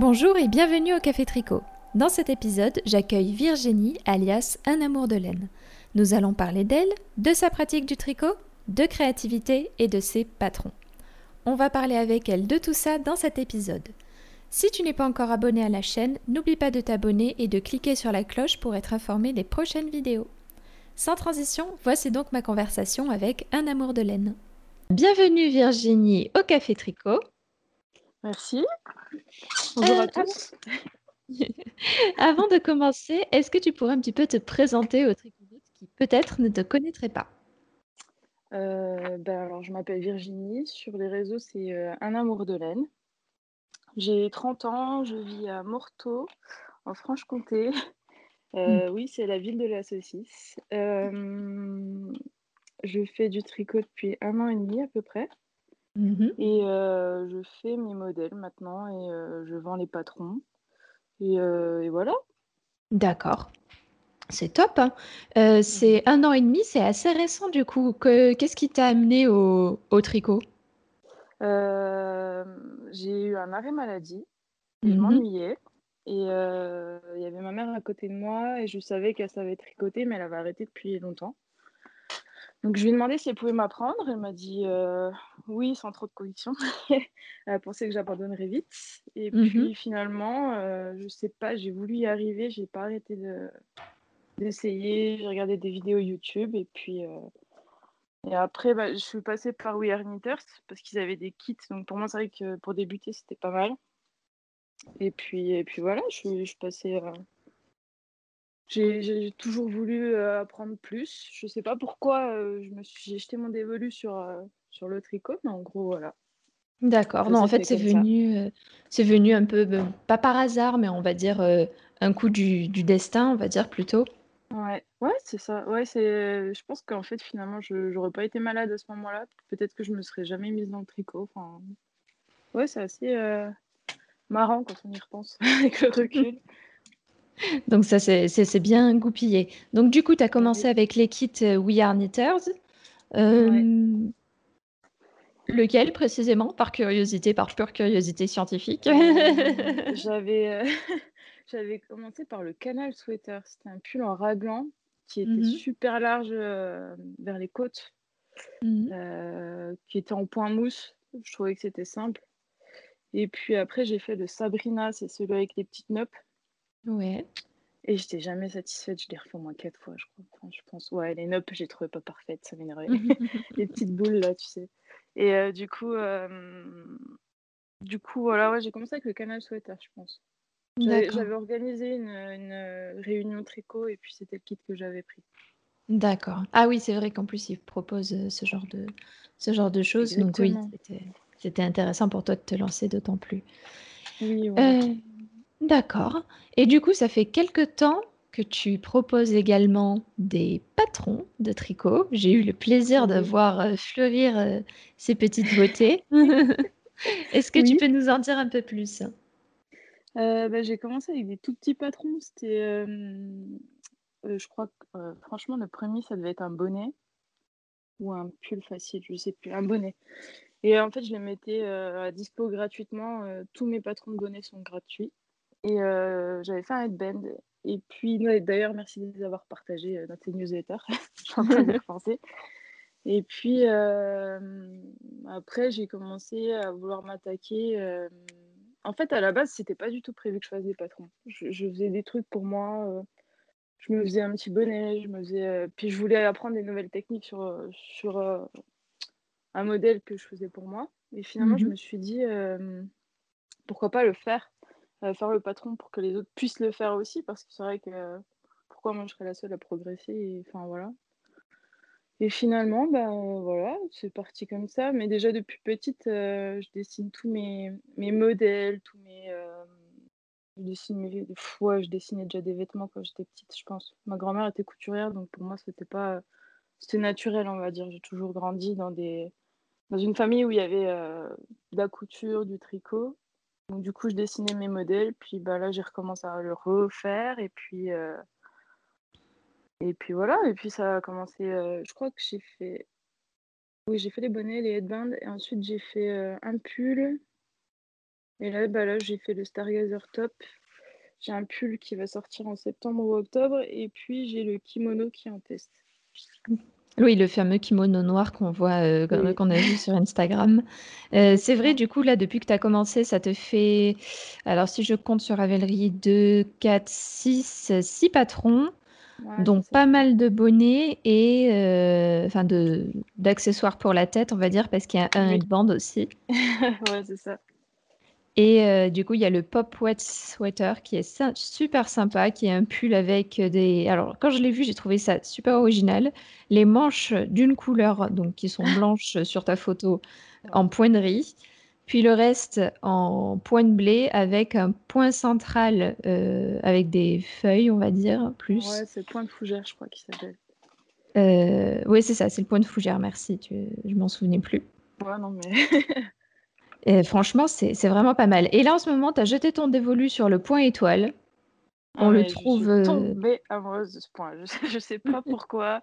Bonjour et bienvenue au Café Tricot. Dans cet épisode, j'accueille Virginie, alias Un amour de laine. Nous allons parler d'elle, de sa pratique du tricot, de créativité et de ses patrons. On va parler avec elle de tout ça dans cet épisode. Si tu n'es pas encore abonné à la chaîne, n'oublie pas de t'abonner et de cliquer sur la cloche pour être informé des prochaines vidéos. Sans transition, voici donc ma conversation avec Un amour de laine. Bienvenue Virginie au Café Tricot. Merci. Bonjour Euh, à tous. Avant de commencer, est-ce que tu pourrais un petit peu te présenter aux tricotautes qui peut-être ne te connaîtraient pas? Euh, ben alors, je m'appelle Virginie. Sur les réseaux, c'est euh, Un amour de laine. J'ai 30 ans, je vis à Morteau, en Franche-Comté. Euh, Oui, c'est la ville de la saucisse. Je fais du tricot depuis un an et demi à peu près. Mhm. Et euh, je fais mes modèles maintenant et euh, je vends les patrons. Et, euh, et voilà. D'accord. C'est top. hein. Euh, c'est un an et demi, c'est assez récent du coup. Que- Qu'est-ce qui t'a amené au, au tricot? J'ai eu un arrêt maladie. Je Mhm. m'ennuyais. Et il y avait ma mère à côté de moi et je savais qu'elle savait tricoter, mais elle avait arrêté depuis longtemps. Donc je lui ai demandé si elle pouvait m'apprendre. Elle m'a dit euh, oui, sans trop de conviction. elle pensait que j'abandonnerais vite. Et Mhm. puis finalement, euh, je sais pas, j'ai voulu y arriver. J'ai pas arrêté de- d'essayer. J'ai regardé des vidéos YouTube et puis. euh, et après, bah, je suis passée par We Are Knitters parce qu'ils avaient des kits. Donc pour moi, c'est vrai que pour débuter, c'était pas mal. Et puis, et puis voilà, je suis, je suis passée. J'ai toujours voulu euh, apprendre plus. Je sais pas pourquoi euh, je me suis, j'ai jeté mon dévolu sur, euh, sur le tricot, mais en gros, voilà. D'accord. Non, en fait, c'est venu, euh, c'est venu un peu, euh, pas par hasard, mais on va dire euh, un coup du, du destin, on va dire plutôt. Ouais, ouais, c'est ça. Ouais, c'est. Je pense qu'en fait, finalement, je j'aurais pas été malade à ce moment-là. Peut-être que je me serais jamais mise dans le tricot. Enfin, ouais, c'est assez marrant quand on y repense avec le recul. Donc ça, c'est bien goupillé. Donc du coup, tu as commencé avec les kits euh, We Are Knitters. Euh, Lequel précisément? Par curiosité, par pure curiosité scientifique? Euh, j'avais euh, commencé par le canal sweater. C'était un pull en raglan qui était Mhm. super large vers les côtes, euh, qui était en point mousse. Je trouvais que c'était simple. Et puis après, j'ai fait le Sabrina, c'est celui avec les petites noppes. Ouais. Et j'étais jamais satisfaite. Je l'ai refait au moins quatre fois, je crois. Enfin, je pense. Ouais, les noppes, j'ai trouvé pas parfaites. Ça m'énervait. les petites boules là, tu sais. Et euh, du coup, euh, du coup, voilà, ouais, j'ai commencé avec le canal sweater, je pense. J'avais organisé une, une, euh, réunion tricot et puis c'était le kit que j'avais pris. D'accord. Ah oui, c'est vrai qu'en plus, ils proposent euh, ce genre de, ce genre de choses. Donc oui, c'était, intéressant pour toi de te lancer d'autant plus. Oui, voilà. Euh, d'accord. Et du coup, ça fait quelque temps que tu proposes également des patrons de tricot. J'ai eu le plaisir de Oui. voir euh, fleurir euh, ces petites beautés. Est-ce que tu peux nous en dire un peu plus? Euh, bah, j'ai commencé avec des tout petits patrons. C'était, je crois que, franchement, le premier, ça devait être un bonnet ou un pull facile, je sais plus, un bonnet. Et en fait, je les mettais à dispo gratuitement. tous mes patrons de bonnets sont gratuits. Et euh, j'avais fait un headband. Et puis, d'ailleurs, merci de les avoir partagés euh, dans tes newsletters. je suis en train repenser. Et puis, euh, après, j'ai commencé à vouloir m'attaquer. En fait, à la base, c'était pas du tout prévu que je fasse des patrons. Je, je faisais des trucs pour moi. Je me faisais un petit bonnet. Je me faisais, Puis, je voulais apprendre des nouvelles techniques sur, sur un modèle que je faisais pour moi. Et finalement, je Mhm. me suis dit, euh, pourquoi pas le faire, faire le patron pour que les autres puissent le faire aussi, parce que c'est vrai que euh, pourquoi moi je serais la seule à progresser, et, enfin voilà. Et finalement, ben voilà, c'est parti comme ça. Mais déjà depuis petite, euh, je dessine tous mes, mes modèles, tous mes, euh, je dessine mes, ouais, je dessinais déjà des vêtements quand j'étais petite, je pense. Ma grand-mère était couturière, donc pour moi c'était pas, c'était naturel, on va dire. J'ai toujours grandi dans des, dans une famille où il y avait de la couture, du tricot. Donc du coup, je dessinais mes modèles, puis bah, là, j'ai recommencé à le refaire, et puis, euh, et puis voilà, et puis ça a commencé, euh, je crois que j'ai fait, oui, j'ai fait les bonnets, les headbands, et ensuite j'ai fait euh, un pull, Et là, bah là j'ai fait le Stargazer Top. J'ai un pull qui va sortir en septembre ou octobre. Et puis, j'ai le kimono qui est en test. Oui, le fameux kimono noir qu'on voit, euh, qu'on a vu sur Instagram. Euh, c'est vrai, du coup, là, depuis que tu as commencé, ça te fait, alors si je compte sur Ravelry, 2, 4, 6, 6 patrons, donc pas mal de bonnets et euh, enfin de d'accessoires pour la tête, on va dire, parce qu'il y a un headband aussi. ouais, c'est ça. Et euh, du coup, il y a le Pop Wet Sweater qui est super sympa, qui est un pull avec des. Alors, quand je l'ai vu, j'ai trouvé ça super original. Les manches d'une couleur, donc qui sont blanches sur ta photo, en poinerie. Puis le reste en point de blé avec un point central euh, avec des feuilles, on va dire, plus. Ouais, c'est le point de fougère, je crois qu'il s'appelle. Euh, oui, c'est ça, c'est le point de fougère, merci. Tu... Je m'en souvenais plus. Ouais, non, mais. Et franchement, c'est vraiment pas mal. Et là, en ce moment, tu as jeté ton dévolu sur le point étoile. On ah le trouve. Je suis euh, tombée amoureuse de ce point. Je sais, sais pas pourquoi.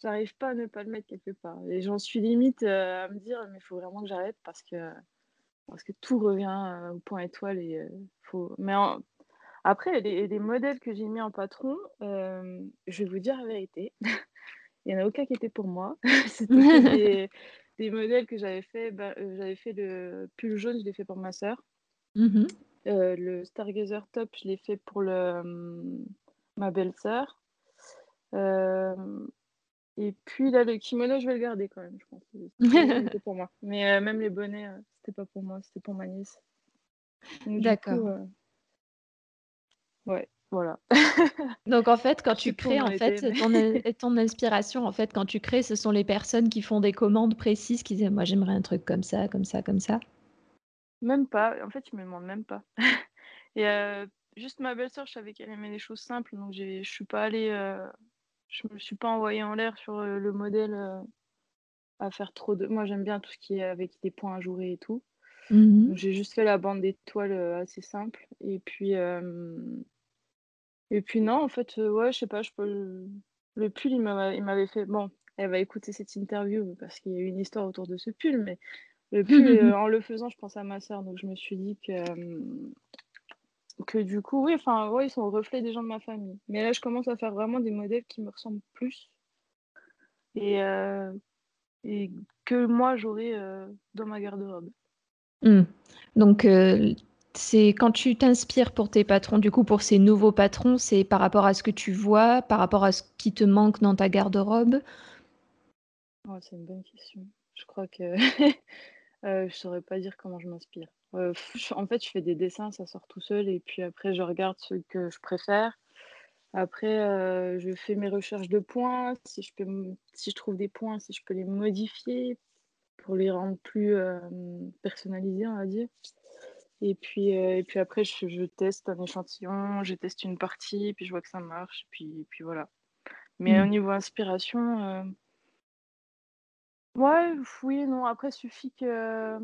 J'arrive pas à ne pas le mettre quelque part. Et j'en suis limite euh, à me dire, mais il faut vraiment que j'arrête parce que, parce que tout revient euh, au point étoile. Et, faut... Mais après, les, les, modèles que j'ai mis en patron, je vais vous dire la vérité. il n'y en a aucun qui était pour moi. C'était des, des modèles que j'avais fait. Bah, euh, j'avais fait le pull jaune, je l'ai fait pour ma sœur. Mmh euh, le Stargazer top, je l'ai fait pour le, hum, ma belle-sœur. Euh, et puis là, le kimono, je vais le garder quand même, je pense. C'était pour moi. Mais même les bonnets, c'était pas pour moi, c'était pour ma nièce. D'accord. ouais. Voilà. Donc en fait, quand tu crées, en fait, ton, ton inspiration, en fait, quand tu crées, ce sont les personnes qui font des commandes précises, qui disent, moi j'aimerais un truc comme ça, comme ça, comme ça. Même pas. En fait, ils me demandent même pas. Et euh, juste ma belle-sœur, je savais qu'elle aimait les choses simples, donc je suis pas allée, euh, je me suis pas envoyée en l'air sur euh, le modèle à faire trop de. Moi, j'aime bien tout ce qui est avec des points ajourés et tout. Mmh j'ai juste fait la bande d'étoiles assez simple. Et puis et puis non, en fait, euh, ouais, je sais pas, je peux le pull, il m'avait fait bon, elle va écouter cette interview parce qu'il y a eu une histoire autour de ce pull, mais le pull, euh, en le faisant, je pense à ma sœur, donc je me suis dit que, que du coup, oui, enfin, ouais, ils sont au reflet des gens de ma famille. Mais là, je commence à faire vraiment des modèles qui me ressemblent plus et, euh, et que moi, j'aurais dans ma garde-robe. Mmh. Donc, c'est quand tu t'inspires pour tes patrons, du coup, pour ces nouveaux patrons, c'est par rapport à ce que tu vois, par rapport à ce qui te manque dans ta garde-robe? Oh, C'est une bonne question. Je crois que euh, je saurais pas dire comment je m'inspire. Euh, en fait, je fais des dessins, ça sort tout seul, et puis après, je regarde ce que je préfère. Après, euh, je fais mes recherches de points, si je, peux, si je trouve des points, si je peux les modifier pour les rendre plus personnalisés, on va dire. Et puis, euh, et puis après, je, teste un échantillon, je teste une partie, puis je vois que ça marche, puis, puis voilà. Mais au mmh. niveau inspiration, euh, ouais, oui, non, après, suffit que.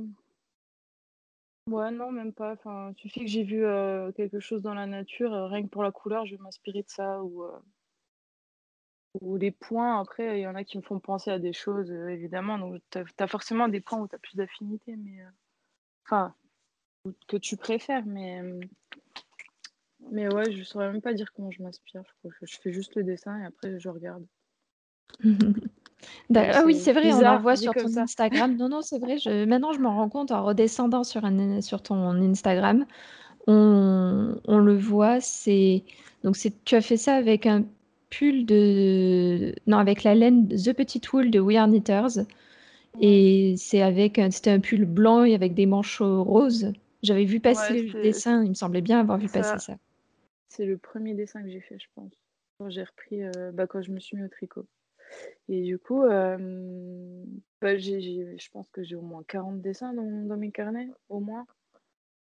Ouais, non, même pas. Enfin, suffit que j'ai vu euh, quelque chose dans la nature, rien que pour la couleur, je vais m'inspirer de ça. Ou, ou les points, après, il y en a qui me font penser à des choses, évidemment. Donc, tu as, forcément des points où tu as plus d'affinité, mais. Enfin, que tu préfères, mais, mais ouais, je saurais même pas dire comment je m'inspire. Je, fais juste le dessin et après je regarde. ah oui, c'est vrai, on en voit sur ton Instagram. Non, non, c'est vrai. Je... Maintenant, je m'en rends compte en redescendant sur, un... sur ton Instagram. On, on le voit. C'est donc c'est tu as fait ça avec un pull de non avec la laine The Petit Wool de We Are Knitters. Et c'est avec c'était un pull blanc et avec des manchots roses. J'avais vu passer le dessin, il me semblait bien avoir vu passer ça. C'est le premier dessin que j'ai fait, je pense. Quand j'ai repris, euh, bah, quand je me suis mis au tricot. Et du coup, euh, bah, je pense que j'ai au moins 40 dessins dans, mes carnets, au moins.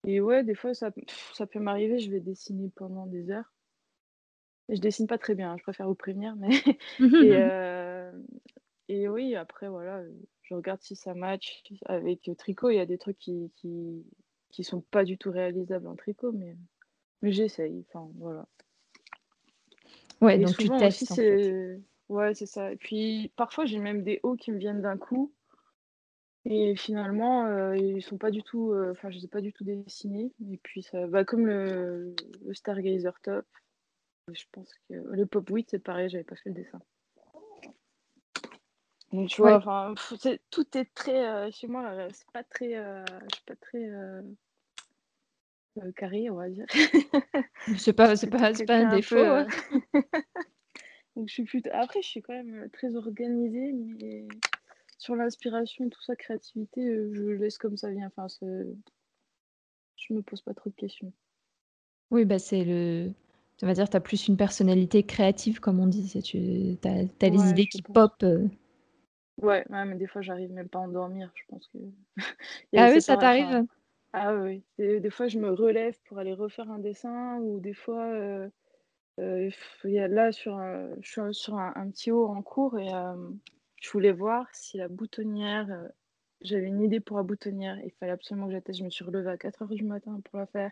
Et ouais, des fois, ça, ça peut m'arriver, je vais dessiner pendant des heures. Je dessine pas très bien, hein, je préfère vous prévenir, mais. et, euh, et, oui, après, voilà, je regarde si ça match. Avec le tricot, il y a des trucs qui, qui sont pas du tout réalisables en tricot, mais, mais j'essaye. Enfin, voilà. Ouais, donc tu testes. c'est... Ouais, c'est ça. Et puis parfois, j'ai même des hauts qui me viennent d'un coup. Et finalement, euh, ils sont pas du tout, euh, enfin, je les ai pas du tout dessinés. Et puis ça va comme le, le Stargazer Top. Je pense que le Pop 8, c'est pareil, j'avais pas fait le dessin. Donc tu vois, Ouais. enfin, tout est très, euh, chez moi, euh, c'est pas très, je suis pas très euh, euh, carré, on va dire. C'est pas, c'est pas, c'est pas un défaut. peu. hein. euh, Donc je suis plutôt. Après, je suis quand même euh, très organisée, mais sur l'inspiration, tout ça, créativité, euh, je laisse comme ça vient. Enfin, je me pose pas trop de questions. Oui, bah c'est le. On va dire, tu as plus une personnalité créative, comme on dit. Tu as, les Ouais, idées qui pense. pop. euh. Ouais, ouais, mais des fois, j'arrive même pas à endormir. Je pense que. Ah oui, ça t'arrive? Ah oui, des, des fois je me relève pour aller refaire un dessin ou des fois euh, euh, y a là sur un, je suis sur un, un petit haut en cours et euh, je voulais voir si la boutonnière, euh, j'avais une idée pour la boutonnière, il fallait absolument que j'atteste, je me suis relevée à 4h du matin pour la faire.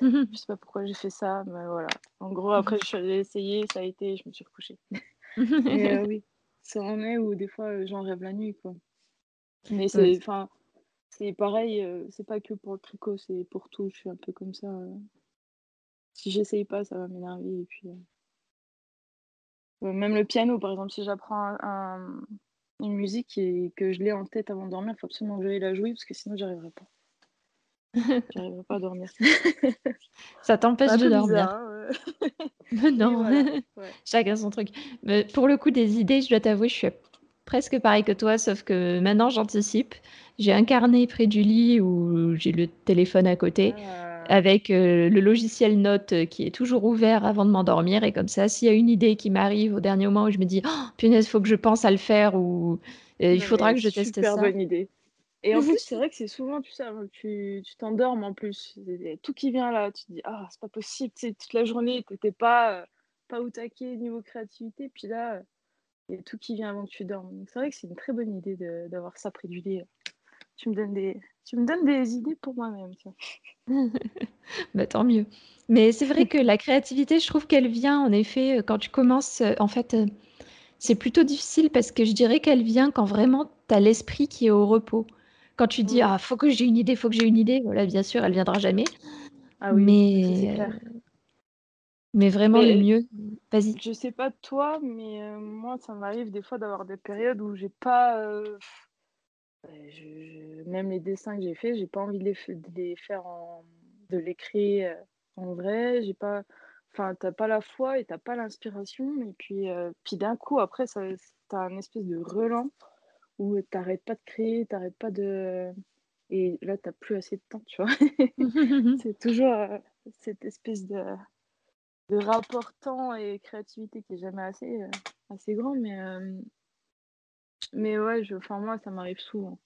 Je sais pas pourquoi j'ai fait ça, mais voilà. En gros, après je suis allée essayer, ça a été, je me suis recouchée. Mais oui, ça en est où des fois j'en rêve la nuit quoi. Mais c'est, enfin, c'est pareil, euh, c'est pas que pour le tricot, c'est pour tout. Je suis un peu comme ça. euh. Si j'essaye pas, ça va m'énerver. Et puis, euh, euh, même le piano, par exemple, si j'apprends un- un- une musique et que je l'ai en tête avant de dormir, il faut absolument que j'aille la jouer parce que sinon, j'y arriverai pas. J'arriverai pas à dormir. Ça t'empêche de dormir. hein, Mais non, voilà. Ouais. chacun son truc. Mais pour le coup, des idées, je dois t'avouer, je suis presque pareil que toi, sauf que maintenant j'anticipe. J'ai un carnet près du lit où j'ai le téléphone à côté, Ah, avec euh, le logiciel Note qui est toujours ouvert avant de m'endormir. Et comme ça, s'il y a une idée qui m'arrive au dernier moment où je me dis, oh, punaise, faut que je pense à le faire ou euh, il faudra que je teste super ça. bonne idée. Et en plus, c'est vrai que c'est souvent, tu sais, tu t'endormes en plus. Il Tout qui vient là, tu te dis, ah, c'est pas possible, tu sais, toute la journée, t'étais pas, euh, pas au taquet niveau créativité, puis là, il y a tout qui vient avant que tu dormes. Donc c'est vrai que c'est une très bonne idée de- d'avoir ça près du lit. Tu me donnes des, tu me donnes des idées pour moi-même. Bah, tant mieux. Mais c'est vrai que la créativité, je trouve qu'elle vient en effet euh, quand tu commences. euh, En fait, euh, c'est plutôt difficile parce que je dirais qu'elle vient quand vraiment tu as l'esprit qui est au repos. Quand tu dis, ah, faut que j'ai une idée, faut que j'ai une idée, voilà, bien sûr, elle viendra jamais. Ah oui, ça, c'est Mais, clair. Mais vraiment, le mieux, vas-y. je sais pas toi, mais euh, moi, ça m'arrive des fois d'avoir des périodes où j'ai pas. euh, je- je- même les dessins que j'ai faits, j'ai pas envie de les, fa- de les faire en. de l'écrire euh, en vrai. J'ai pas. Enfin, t'as pas la foi et t'as pas l'inspiration. Et puis, euh, puis d'un coup, après, ça, t'as un espèce de relan où t'arrêtes pas de créer, t'arrêtes pas de. Et là, t'as plus assez de temps, tu vois. C'est toujours cette espèce de, de rapport temps et créativité qui est jamais assez, euh, assez grand, mais, euh, mais ouais, je, moi, ça m'arrive souvent.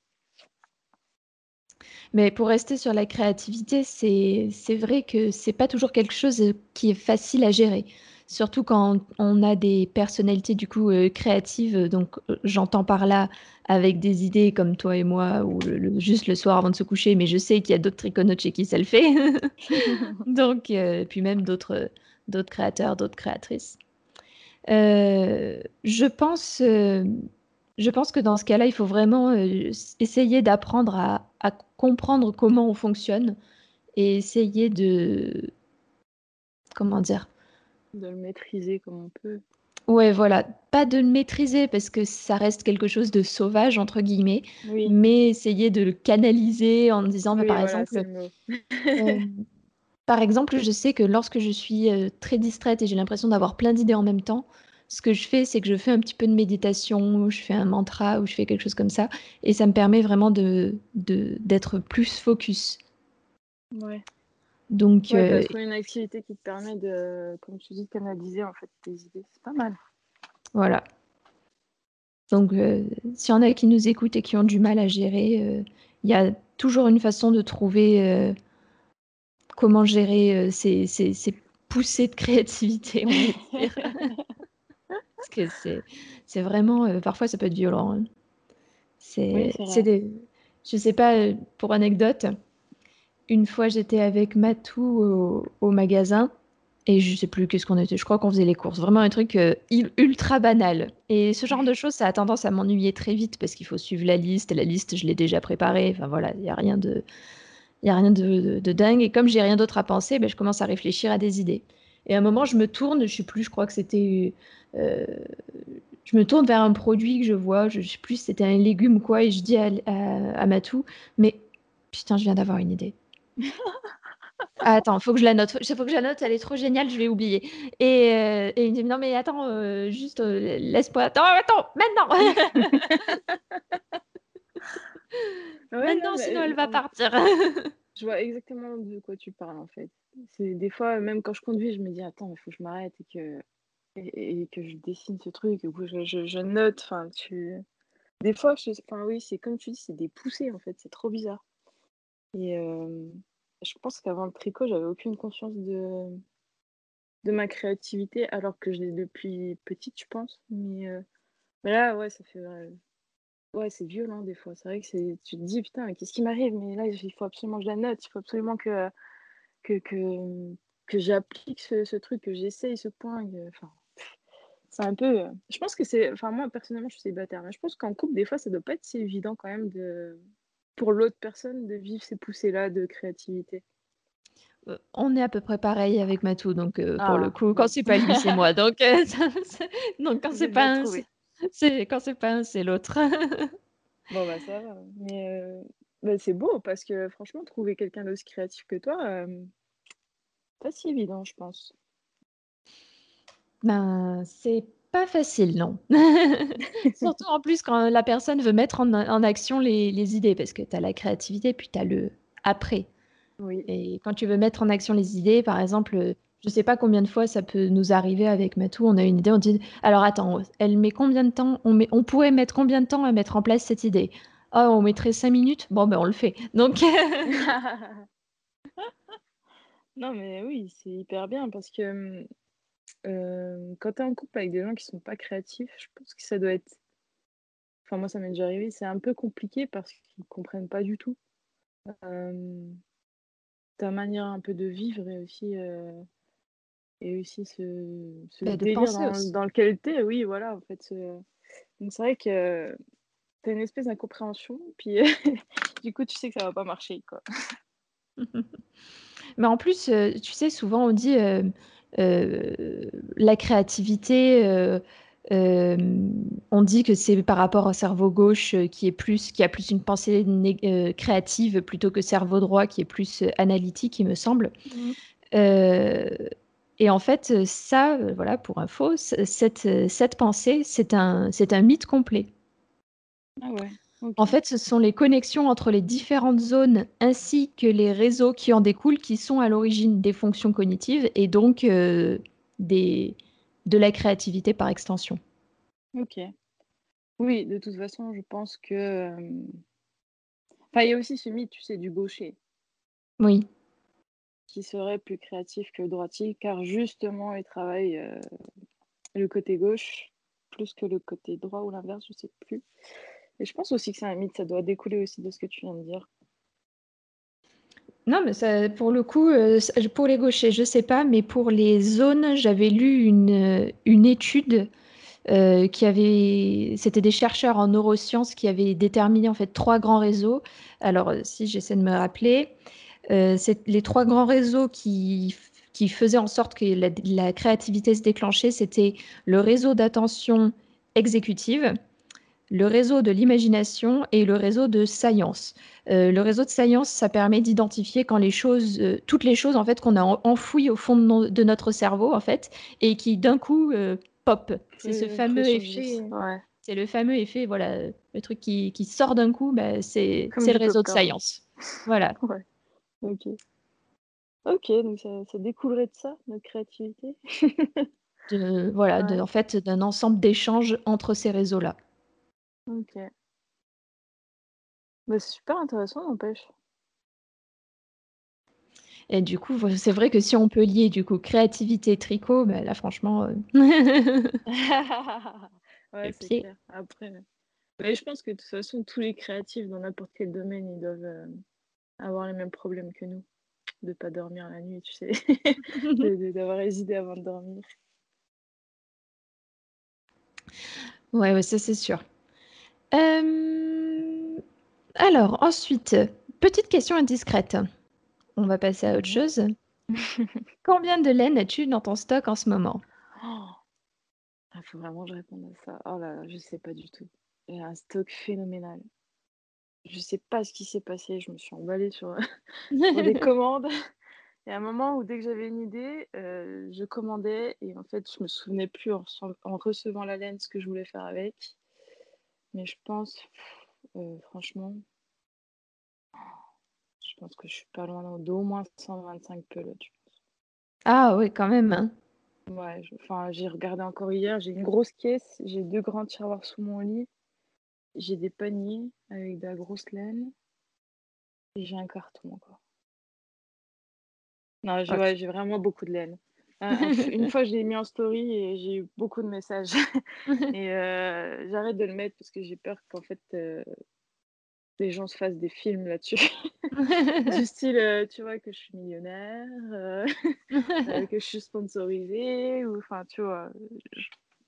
Mais pour rester sur la créativité, c'est vrai que c'est pas toujours quelque chose qui est facile à gérer. Surtout quand on a des personnalités du coup euh, créatives. Donc j'entends par là avec des idées comme toi et moi, ou juste le soir avant de se coucher. Mais je sais qu'il y a d'autres triconautes chez qui ça le fait. Donc euh, puis même d'autres d'autres créateurs, d'autres créatrices. Euh, je pense, euh, je pense que dans ce cas-là, il faut vraiment euh, essayer d'apprendre à, à comprendre comment on fonctionne et essayer de, comment dire, de le maîtriser comme on peut. ouais, voilà, pas de le maîtriser parce que ça reste quelque chose de sauvage, entre guillemets, Oui, mais essayer de le canaliser en disant, bah, par voilà, exemple, Par exemple, je sais que lorsque je suis euh, très distraite et j'ai l'impression d'avoir plein d'idées en même temps, ce que je fais, c'est que je fais un petit peu de méditation, ou je fais un mantra, ou je fais quelque chose comme ça, et ça me permet vraiment de, d'être plus focus. Ouais. Donc, Ouais, euh, trouvé une activité qui te permet de, comme tu dis, de canaliser en fait tes idées. C'est pas mal. voilà. Donc, euh, s'il y en a qui nous écoutent et qui ont du mal à gérer, euh, il y a toujours une façon de trouver euh, comment gérer euh, ces, ces- ces poussées de créativité, on va dire. Parce que c'est, c'est vraiment, euh, parfois ça peut être violent. hein. Oui, C'est, des, je sais pas, euh, pour anecdote, une fois j'étais avec Matou au, au magasin et je sais plus qu'est-ce qu'on était. Je crois qu'on faisait les courses. Vraiment un truc euh, ultra banal. Et ce genre de choses, ça a tendance à m'ennuyer très vite parce qu'il faut suivre la liste. Et la liste, je l'ai déjà préparée. Enfin voilà, il n'y a rien de, il a rien de, dingue. Et comme j'ai rien d'autre à penser, ben, je commence à réfléchir à des idées. Et à un moment, je me tourne. Je sais plus. Je crois que c'était. Euh, je me tourne vers un produit que je vois. Je, ne sais plus. C'était un légume quoi. Et je dis à, à, à Matou, mais putain, je viens d'avoir une idée. Attends, faut que je la note. Faut que je la note, elle est trop géniale, je vais oublier. Et, euh, et il me dit non mais attends, euh, juste euh, laisse-moi. Attends, attends, maintenant. maintenant, sinon elle va partir. je vois exactement de quoi tu parles en fait. C'est des fois, même quand je conduis, je me dis attends, il faut que je m'arrête et que et, que je dessine ce truc, que je, je, note. Enfin, tu. Des fois, je... enfin oui, c'est comme tu dis, c'est des poussées en fait. C'est trop bizarre. Et je pense qu'avant le tricot, j'avais aucune conscience de, de ma créativité, alors que je l'ai depuis petite, je pense. Mais, euh, mais là, ouais, ça fait. Ouais, c'est violent des fois. C'est vrai que c'est, tu te dis, putain, qu'est-ce qui m'arrive? Mais là, il faut absolument que je la note, il faut absolument que, que, que, que j'applique ce, ce, truc, que j'essaye ce point. Enfin, c'est un peu. Euh, je pense que c'est. Enfin, moi, personnellement, je suis célibataire, mais je pense qu'en couple, des fois, ça doit pas être si évident quand même de pour l'autre personne de vivre ces poussées-là de créativité euh, on est à peu près pareil avec Matou, donc euh, pour le ah, coup, quand c'est pas lui, c'est moi. Donc, euh, donc quand c'est pas un, c'est quand c'est pas un, c'est l'autre. bon bah ça va. Mais bah, c'est beau parce que franchement, trouver quelqu'un d'aussi créatif que toi, pas si évident, je pense. Ben, c'est pas facile, non. Surtout en plus quand la personne veut mettre en, action les, idées, parce que tu as la créativité, puis tu as le après. Oui. Et quand tu veux mettre en action les idées, par exemple, je sais pas combien de fois ça peut nous arriver avec Matou, on a une idée, on dit alors attends, elle met combien de temps on, met, on pourrait mettre combien de temps à mettre en place cette idée? Oh, on mettrait cinq minutes? Bon, ben on le fait. Donc. non, mais oui, c'est hyper bien parce que hum, quand tu es en couple avec des gens qui sont pas créatifs, je pense que ça doit être enfin moi ça m'est déjà arrivé, c'est un peu compliqué parce qu'ils comprennent pas du tout, ta manière un peu de vivre et aussi, et aussi ce ce bah, délire dans lequel tu es, oui voilà en fait, donc c'est vrai que tu as une espèce d'incompréhension puis du coup tu sais que ça va pas marcher quoi. Mais en plus, tu sais souvent on dit, euh, la créativité, euh, euh, on dit que c'est par rapport au cerveau gauche qui est plus, qui a plus une pensée créative plutôt que cerveau droit qui est plus analytique, il me semble. Mmh. Et en fait, ça, voilà, pour info, cette, cette pensée, c'est un, c'est un mythe complet. Ah ouais. En fait, ce sont les connexions entre les différentes zones ainsi que les réseaux qui en découlent qui sont à l'origine des fonctions cognitives et donc euh, des, de la créativité par extension. Ok. Oui, de toute façon, je pense que. Euh, enfin, il y a aussi ce mythe, tu sais, du gaucher. Oui. Qui serait plus créatif que droitier, car justement, il travaille euh, le côté gauche plus que le côté droit ou l'inverse, je ne sais plus. Et je pense aussi que c'est un mythe, ça doit découler aussi de ce que tu viens de dire. Non, mais pour le coup, euh, pour les gauchers, je sais pas, mais pour les zones, j'avais lu une, une étude euh, qui avait, c'était des chercheurs en neurosciences qui avaient déterminé en fait trois grands réseaux. Alors, si j'essaie de me rappeler, euh, c'est les trois grands réseaux qui, qui faisaient en sorte que la, la créativité se déclenchait, c'était le réseau d'attention exécutive, le réseau de l'imagination et le réseau de science. Euh, le réseau de science, ça permet d'identifier quand les choses, euh, toutes les choses en fait qu'on a enfouies au fond de, notre cerveau en fait, et qui d'un coup euh, pop. C'est ce fameux effet. C'est le fameux effet, voilà, le truc qui, sort d'un coup, bah, c'est le réseau de science. Voilà. Ok. Ok, donc ça, découlerait de ça, notre créativité. voilà, en fait, d'un ensemble d'échanges entre ces réseaux-là. OK. Bah, c'est super intéressant, n'empêche. Et du coup, c'est vrai que si on peut lier du coup créativité tricot, bah, là franchement, euh, Ouais, c'est clair. Après, mais je pense que de toute façon, tous les créatifs dans n'importe quel domaine, ils doivent, euh, avoir les mêmes problèmes que nous. de pas dormir la nuit, tu sais, d'avoir hésité avant de dormir. Ouais, ouais, ça c'est sûr. alors ensuite, petite question indiscrète. On va passer à autre chose. Combien de laine as-tu dans ton stock en ce moment? Oh! Il faut vraiment que je réponde à ça. Oh là là, je sais pas du tout. J'ai un stock phénoménal. Je sais pas ce qui s'est passé, je me suis emballée sur, des commandes. Il y a un moment où dès que j'avais une idée, euh, je commandais et en fait, je me souvenais plus en, recevant la laine ce que je voulais faire avec. Mais je pense, euh, franchement, je pense que je suis pas loin d'au moins 125 pelotes, Ah oui, quand même, hein. Ouais, enfin, j'ai regardé encore hier, j'ai une grosse caisse, j'ai deux grands tiroirs sous mon lit, j'ai des paniers avec de la grosse laine et j'ai un carton encore. Non, j'ai vraiment beaucoup de laine. une fois, je l'ai mis en story et j'ai eu beaucoup de messages. et euh, j'arrête de le mettre parce que j'ai peur qu'en fait, euh, les gens se fassent des films là-dessus. du style, euh, tu vois, que je suis millionnaire, que je suis sponsorisée, ou enfin, tu vois.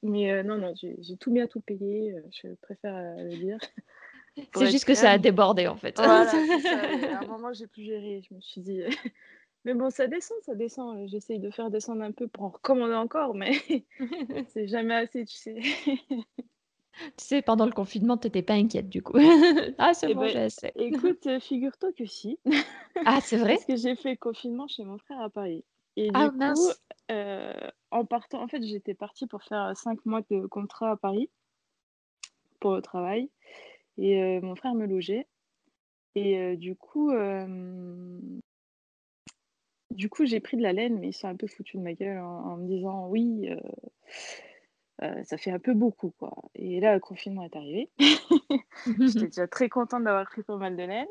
Mais non, non, j'ai tout mis à tout payer, je préfère le dire. C'est juste que ça a débordé en fait. Voilà, à un moment, j'ai plus géré. Je me suis dit, mais bon, ça descend, ça descend. J'essaye de faire descendre un peu pour en recommander encore, mais c'est jamais assez, tu sais. Tu sais, pendant le confinement, tu n'étais pas inquiète du coup. ah, c'est eh bon, ben, écoute, euh, figure-toi que si. ah, c'est vrai? Parce que j'ai fait le confinement chez mon frère à Paris. Et ah, du coup, euh, en partant, en fait, j'étais partie pour faire cinq mois de contrat à Paris pour le travail. Et euh, mon frère me logeait. Et du coup, du coup, j'ai pris de la laine, mais ils sont un peu foutus de ma gueule en, me disant oui, euh, euh, ça fait un peu beaucoup, quoi. Et là, le confinement est arrivé. J'étais déjà très contente d'avoir pris pas mal de laine.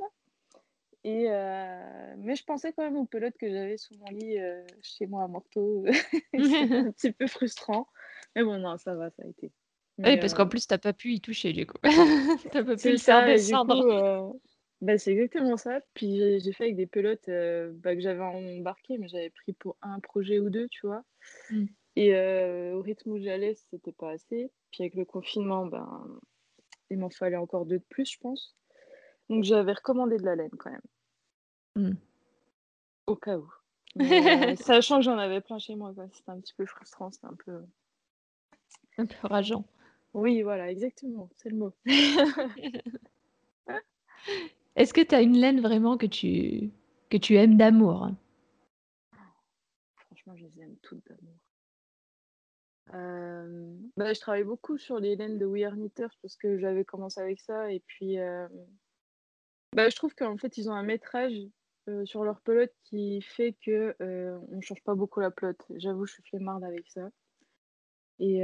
Et euh, mais je pensais quand même aux pelotes que j'avais sous mon lit chez moi à Morteau. C'était un petit peu frustrant. Mais bon, non, ça va, ça a été. oui, parce qu'en plus, tu n'as pas pu y toucher, du coup. tu n'as pas pu le faire descendre. Bah, c'est exactement ça. Puis j'ai fait avec des pelotes euh, bah, que j'avais embarquées, mais j'avais pris pour un projet ou deux, tu vois. Mmh. Et euh, au rythme où j'allais, c'était pas assez. Puis avec le confinement, ben, il m'en fallait encore deux de plus, je pense. Donc j'avais recommandé de la laine quand même. Mmh. Au cas où. Euh, sachant que j'en avais plein chez moi, C'était un petit peu frustrant, c'était un peu. Un peu rageant. Oui, voilà, exactement, c'est le mot. Est-ce que tu as une laine vraiment que tu, que tu aimes d'amour? Franchement, je les aime toutes d'amour. Euh, bah, je travaille beaucoup sur les laines de We Are Knitters parce que j'avais commencé avec ça. Et puis, euh, bah, je trouve qu'en fait, ils ont un métrage euh, sur leur pelote qui fait que on change pas beaucoup la pelote. J'avoue, je suis flemmarde avec ça. Et,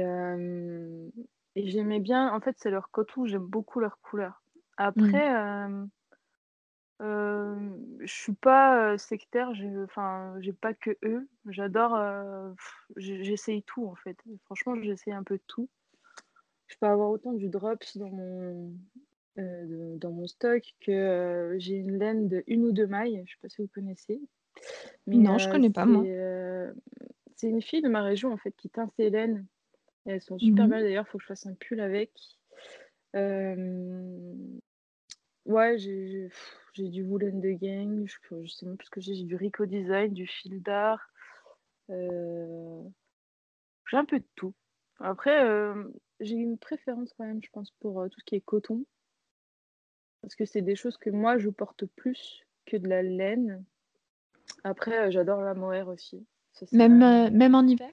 et j'aimais bien, en fait, c'est leur coton, j'aime beaucoup leur couleur. Mmh. Après, je suis pas, sectaire, j'ai enfin, j'ai pas que eux. J'adore, j'essaye tout en fait. Franchement, j'essaye un peu tout. Je peux avoir autant du drops dans mon, dans mon stock que, j'ai une laine de une ou deux mailles, je sais pas si vous connaissez? Non, je connais pas moi. c'est, une fille de ma région en fait qui teint ses laines et elles sont super mmh belles d'ailleurs, faut que je fasse un pull avec. Ouais, j'ai j'ai du Woolen de Gang, je, je sais même plus ce que j'ai, j'ai du Rico Design, du fil d'art. Euh, j'ai un peu de tout. Après, euh, j'ai une préférence quand même, je pense, pour euh, tout ce qui est coton. Parce que c'est des choses que moi, je porte plus que de la laine. Après, j'adore la mohair aussi. même, même en hiver?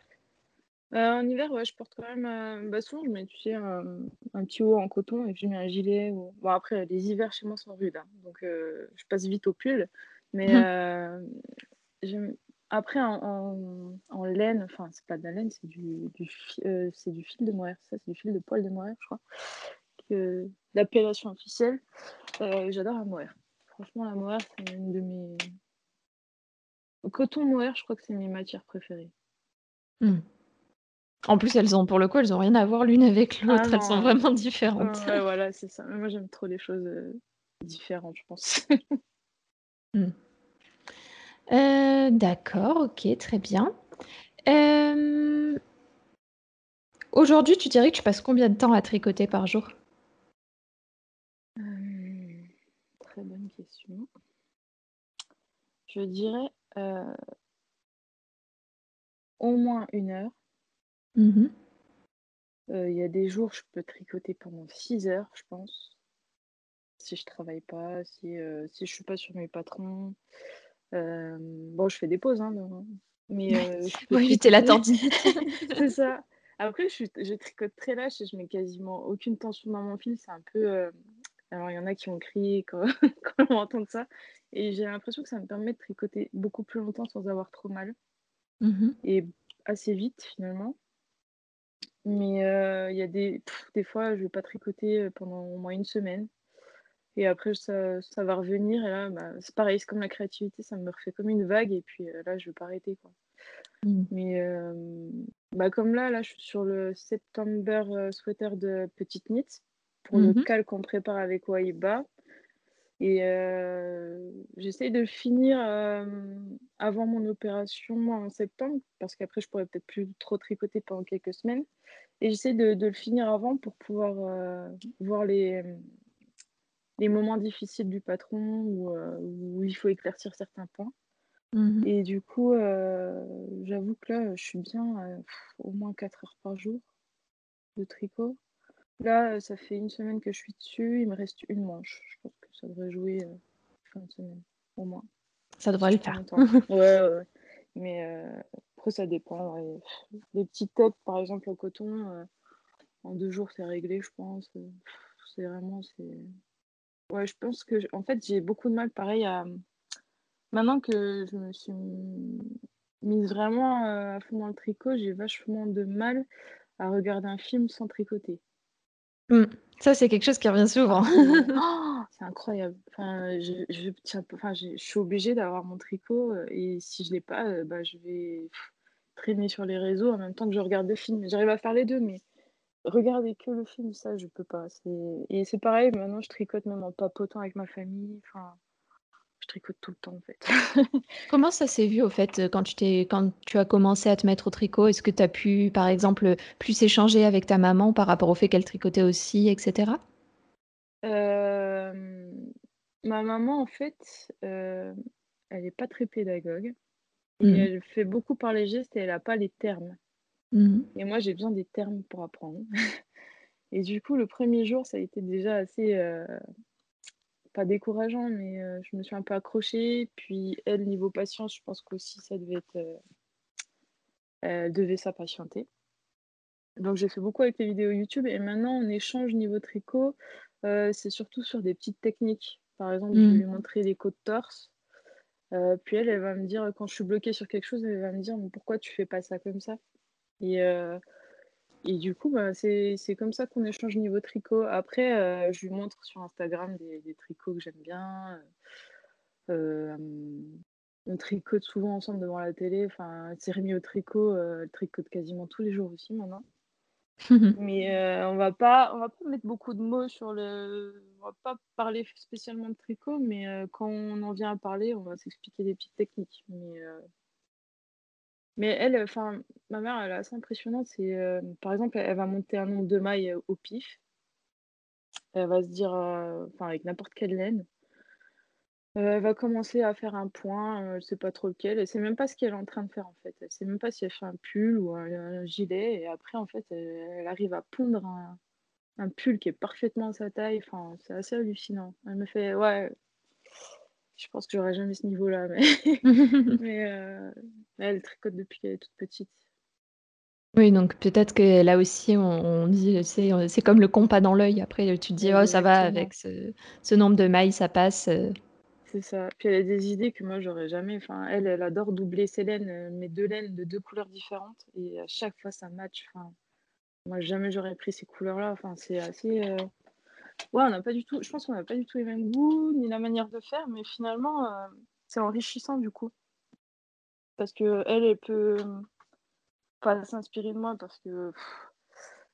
Euh, en hiver, ouais, je porte quand même. Euh, bah, souvent, je mets, tu sais, un, petit haut en coton et puis je mets un gilet. Bon, après, les hivers chez moi sont rudes, hein, donc euh, je passe vite au pull. Mais mmh. après, en, en, laine, enfin, c'est pas de la laine, c'est du, du, c'est du fil de mohair. Ça, c'est du fil de poil de mohair, je crois. Que, l'appellation officielle. J'adore la mohair. Franchement, la mohair, c'est une de mes. Coton mohair, je crois que c'est mes matières préférées. Mmh. En plus, elles ont, pour le coup, elles ont rien à voir l'une avec ah l'autre. elles sont vraiment différentes. Ouais, voilà, c'est ça. Moi, j'aime trop les choses euh, différentes, je pense. Hmm. Euh, d'accord, ok, très bien. Euh, aujourd'hui, tu dirais que tu passes combien de temps à tricoter par jour Euh, très bonne question. Je dirais euh, au moins une heure. Mhm. Euh, Il y a des jours, je peux tricoter pendant 6 heures, je pense. Si je travaille pas, si, euh, si je suis pas sur mes patrons. Euh, bon, je fais des pauses, hein, non, mais Pour éviter la tendinite. C'est ça. Après, je, je tricote très lâche et je mets quasiment aucune tension dans mon fil. C'est un peu. Alors, il y en a qui ont crié quand, quand on entend ça. Et j'ai l'impression que ça me permet de tricoter beaucoup plus longtemps sans avoir trop mal. Mhm. Et assez vite, finalement. Mais euh, il y a des, pff, des fois, je vais pas tricoter euh, pendant au moins une semaine. Et après, ça, ça va revenir. Et là, bah, c'est pareil, c'est comme la créativité, ça me refait comme une vague. Et puis euh, là, je vais pas arrêter, quoi. Mhm. Mais euh, bah, comme là, là, je suis sur le September sweater de Petite Knit pour le Mhm. cal qu'on prépare avec Waiba. Et euh, j'essaye de le finir euh, avant mon opération moi, en septembre, parce qu'après, je pourrais peut-être plus trop tricoter pendant quelques semaines. Et j'essaie de, de le finir avant pour pouvoir euh, voir les, les moments difficiles du patron où, euh, où il faut éclaircir certains points. Mhm. Et du coup, j'avoue que là, je suis bien pff, au moins 4 heures par jour de tricot. Là, ça fait une semaine que je suis dessus, il me reste une manche. Je pense que ça devrait jouer euh, fin de semaine, au moins, Ça devrait le faire. Ouais, ouais, ouais. Mais euh, après, ça dépend. ouais. Des petites têtes, par exemple, en coton, euh, en deux jours, c'est réglé, je pense. C'est vraiment. Ouais, je pense que, en fait, j'ai beaucoup de mal, pareil, à... Maintenant que je me suis mise vraiment à fond dans le tricot, j'ai vachement de mal à regarder un film sans tricoter. Mm. Ça, c'est quelque chose qui revient souvent. C'est oh, c'est incroyable. Enfin, je, tiens, je, suis obligée d'avoir mon tricot euh, et si je l'ai pas, euh, bah, je vais pff, traîner sur les réseaux en même temps que je regarde le film. J'arrive à faire les deux, mais regarder que le film, ça, je peux pas. Et c'est pareil, maintenant, je tricote même en papotant avec ma famille. Enfin, je tricote tout le temps, en fait. Comment ça s'est vu au fait euh, quand tu t'es, quand tu as commencé à te mettre au tricot? Est-ce que tu as pu, par exemple, plus échanger avec ta maman par rapport au fait qu'elle tricotait aussi, etc. Euh, ma maman, en fait, euh, elle n'est pas très pédagogue Mhm. elle fait beaucoup par les gestes et elle n'a pas les termes. Mhm. Et moi, j'ai besoin des termes pour apprendre. Et du coup, le premier jour, ça a été déjà assez, euh, pas décourageant, mais euh, je me suis un peu accrochée. Puis elle, niveau patience, je pense qu'aussi ça devait être, euh, elle devait s'impatienter. Donc j'ai fait beaucoup avec les vidéos YouTube et maintenant on échange niveau tricot. euh, c'est surtout sur des petites techniques. Par exemple, je vais lui Mhm. montrer les côtes torse. euh, puis elle, elle va me dire, quand je suis bloquée sur quelque chose, elle va me dire, mais pourquoi tu fais pas ça comme ça? Et, euh, et du coup, bah, c'est c'est comme ça qu'on échange niveau tricot. Après, euh, je lui montre sur Instagram des, des tricots que j'aime bien. Euh, on tricote souvent ensemble devant la télé. Enfin, elle s'est remis au tricot. euh, elle tricote quasiment tous les jours aussi maintenant. Mais euh, on va pas, on va pas mettre beaucoup de mots sur le. On va pas parler spécialement de tricot, mais quand on en vient à parler, on va s'expliquer des petites techniques. Mais, mais elle, enfin, ma mère, elle est assez impressionnante. C'est, euh, par exemple, elle va monter un nombre de mailles euh, au pif. Elle va se dire, euh, enfin, avec n'importe quelle laine. Euh, elle va commencer à faire un point, euh, elle sait pas trop lequel. Elle sait même pas ce qu'elle est en train de faire en fait. Elle sait même pas si elle fait un pull ou un, gilet. Et après, en fait, elle, elle arrive à pondre un, un pull qui est parfaitement à sa taille. Enfin, c'est assez hallucinant. Elle me fait, ouais, je pense que j'aurais jamais ce niveau-là, mais, mais euh, elle tricote depuis qu'elle est toute petite. Oui, donc peut-être que là aussi, on, on dit, c'est, comme le compas dans l'œil. Après, tu te dis, oh, ça va avec ce, ce nombre de mailles, ça passe. euh. C'est ça. Puis elle a des idées que moi j'aurais jamais. Enfin, elle, elle adore doubler ses laines, euh, mes deux laines de deux couleurs différentes. Et à chaque fois ça match. Enfin, moi jamais j'aurais pris ces couleurs-là. Enfin, c'est assez. euh, Ouais, on n'a pas du tout. Je pense qu'on n'a pas du tout les mêmes goûts ni la manière de faire, mais finalement euh, c'est enrichissant du coup. Parce que elle, elle peut euh, pas s'inspirer de moi parce que pff,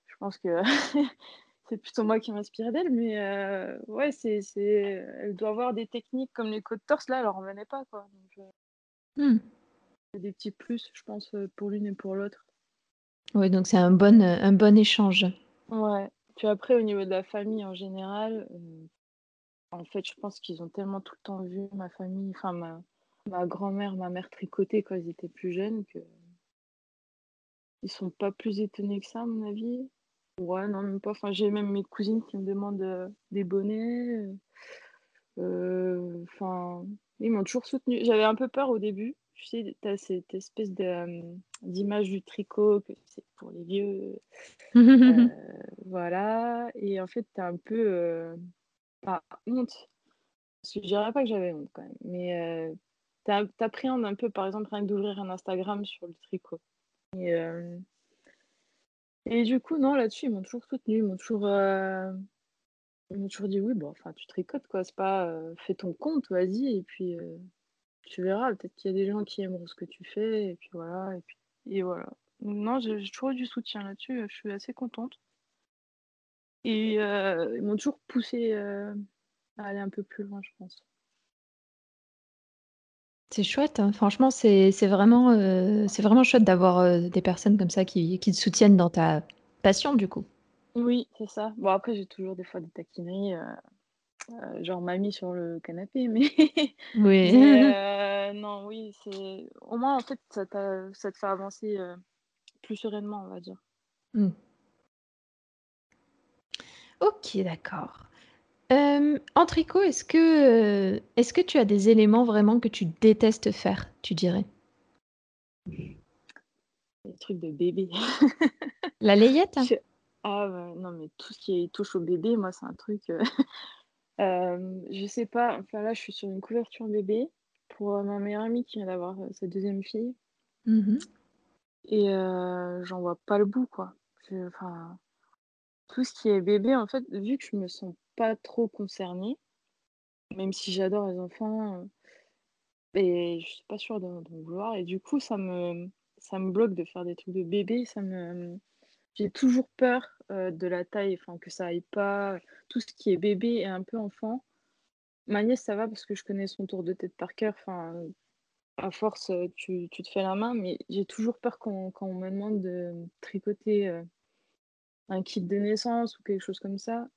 je pense que c'est plutôt moi qui m'inspire d'elle, mais euh, ouais, c'est, elle doit avoir des techniques comme les côtes torse là, elle en revenait pas quoi. Donc, euh, Mmh. des petits plus, je pense, pour l'une et pour l'autre. Oui, donc c'est un bon, un bon échange. Ouais. Puis après, au niveau de la famille en général, en fait, je pense qu'ils ont tellement tout le temps vu ma famille, enfin ma, ma grand-mère, ma mère tricoter quand ils étaient plus jeunes que ils sont pas plus étonnés que ça, à mon avis. Ouais, non, même pas. Enfin, j'ai même mes cousines qui me demandent des bonnets. Enfin, ils m'ont toujours soutenu. J'avais un peu peur au début. Tu sais, tu as cette espèce d'image du tricot que c'est pour les vieux. voilà. Et en fait, tu as un peu pas honte. je dirais pas que j'avais honte quand même. Mais tu appréhendes un peu, par exemple, rien d'ouvrir un Instagram sur le tricot. Et, et du coup, non, là-dessus, ils m'ont toujours soutenu. Ils m'ont toujours. Ils m'ont toujours dit oui, bon, enfin, tu tricotes, quoi. C'est pas fais ton compte, vas-y, et puis tu verras. Peut-être qu'il y a des gens qui aimeront ce que tu fais, et puis voilà. Et, puis, et voilà. Non, j'ai toujours eu du soutien là-dessus. Je suis assez contente. Et ils m'ont toujours poussé à aller un peu plus loin, je pense. C'est chouette, hein. franchement, c'est vraiment, c'est vraiment chouette d'avoir des personnes comme ça qui, qui te soutiennent dans ta passion, du coup. Oui, c'est ça. Bon, après, j'ai toujours des fois des taquineries, euh, genre mamie sur le canapé, mais, Oui. euh, non, oui, c'est au moins, en fait, ça, ça te fait avancer euh, plus sereinement, on va dire. Mmh. Ok, d'accord. en tricot, est-ce que, est-ce que tu as des éléments vraiment que tu détestes faire, tu dirais? Les trucs de bébé. La layette? Ah non, mais tout ce qui touche au bébé, moi, c'est un truc. Euh, euh, je sais pas, enfin là, je suis sur une couverture bébé pour euh, ma meilleure amie qui vient d'avoir sa deuxième fille. Mmh Et j'en vois pas le bout, quoi. Enfin, tout ce qui est bébé, en fait, vu que je me sens pas trop concernée, même si j'adore les enfants, et je suis pas sûre d'en vouloir. Et du coup, ça me, ça me bloque de faire des trucs de bébé. Ça me, j'ai toujours peur de la taille, enfin que ça aille pas. Tout ce qui est bébé et un peu enfant. Ma nièce, ça va parce que je connais son tour de tête par cœur. Enfin, à force, tu, tu te fais la main, mais j'ai toujours peur quand, quand, on me demande de tricoter un kit de naissance ou quelque chose comme ça.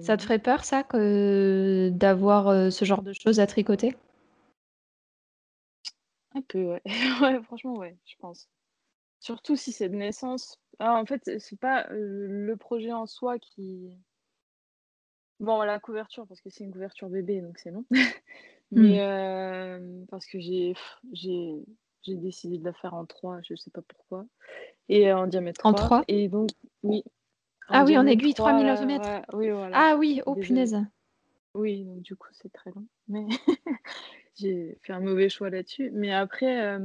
Ça te ferait peur, ça, que d'avoir ce genre de choses à tricoter? Un peu, ouais. ouais, franchement, ouais, je pense. Surtout si c'est de naissance. Ah, en fait, c'est pas le projet en soi qui. Bon, la couverture, parce que c'est une couverture bébé, donc c'est non. Mais mmh. parce que j'ai j'ai décidé de la faire en 3, je sais pas pourquoi. Et en diamètre 3. En 3 Et donc, oui. ah oui, en aiguille 3 mm. oui, voilà. Ah oui, oh punaise. Oui, donc du coup, c'est très long. Mais j'ai fait un mauvais choix là-dessus. Mais après,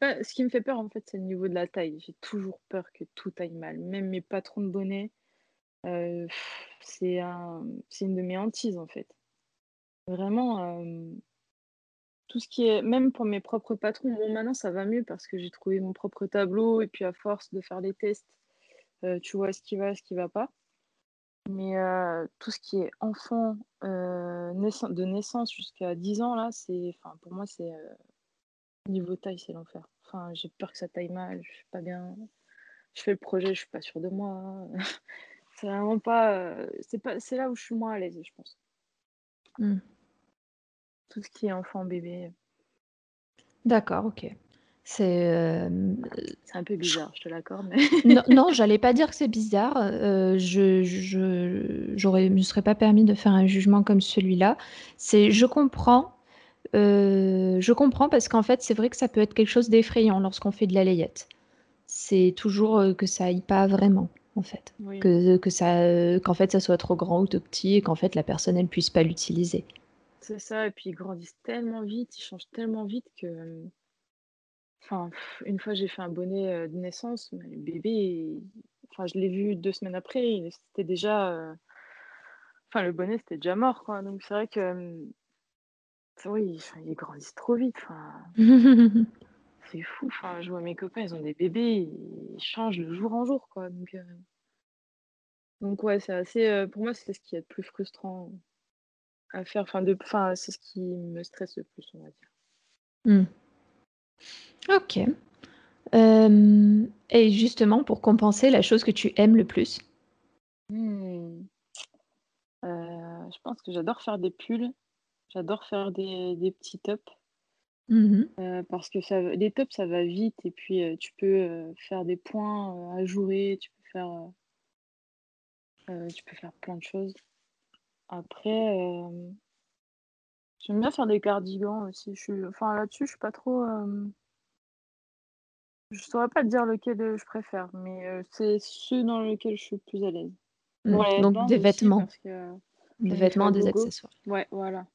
ce qui me fait peur, en fait, c'est le niveau de la taille. J'ai toujours peur que tout aille mal. Même mes patrons de bonnet, euh, c'est une de mes hantises, en fait. Vraiment, euh, tout ce qui est, même pour mes propres patrons, bon, maintenant ça va mieux parce que j'ai trouvé mon propre tableau et puis à force de faire des tests, euh, tu vois ce qui va, ce qui va pas. Mais tout ce qui est enfant de naissance jusqu'à 10 ans, là, c'est, enfin, pour moi, c'est Niveau taille, c'est l'enfer. Enfin, j'ai peur que ça taille mal, je suis pas bien. Je fais le projet, je suis pas sûre de moi. c'est vraiment pas. Euh, c'est pas. C'est là où je suis moins à l'aise, je pense. Mmh. Tout ce qui est enfant, bébé. D'accord, ok. C'est euh, C'est un peu bizarre, je te l'accorde, mais. non, non, j'allais pas dire que c'est bizarre. Euh, je, je, j'aurais, me serais pas permis de faire un jugement comme celui-là. C'est, je comprends euh, je comprends parce qu'en fait, c'est vrai que ça peut être quelque chose d'effrayant lorsqu'on fait de la layette. C'est toujours, euh, que ça aille pas vraiment, en fait. Que que ça, euh, qu'en fait, ça soit trop grand ou trop petit et qu'en fait, la personne, elle puisse pas l'utiliser. C'est ça et puis ils grandissent tellement vite, ils changent tellement vite que, enfin, une fois, j'ai fait un bonnet, de naissance, mais le bébé, enfin, je l'ai vu deux semaines après, c'était déjà, enfin, le bonnet, c'était déjà mort, quoi. Donc c'est vrai que, oui, ils grandissent trop vite, c'est fou, enfin, je vois mes copains, ils ont des bébés, ils changent de jour en jour, quoi, donc euh, donc ouais, c'est assez, euh, pour moi, c'est ce qui est le plus frustrant à faire, enfin de enfin, c'est ce qui me stresse le plus, on va dire. Mmh. OK. Et justement pour compenser, la chose que tu aimes le plus? Mmh. Heu, je pense que j'adore faire des pulls, j'adore faire des des petits tops. Mmh mh. Heu, parce que ça les tops, ça va vite et puis, heu, tu peux, faire des points, heu, ajourés, tu peux faire, tu peux faire plein de choses. Après, j'aime bien faire des cardigans aussi, je suis enfin là-dessus, je suis pas trop, je saurais pas te dire lequel, je préfère, mais, c'est ceux dans lesquels je suis le plus à l'aise. Mmh, donc des vêtements. Des vêtements, à des accessoires. Ouais, voilà.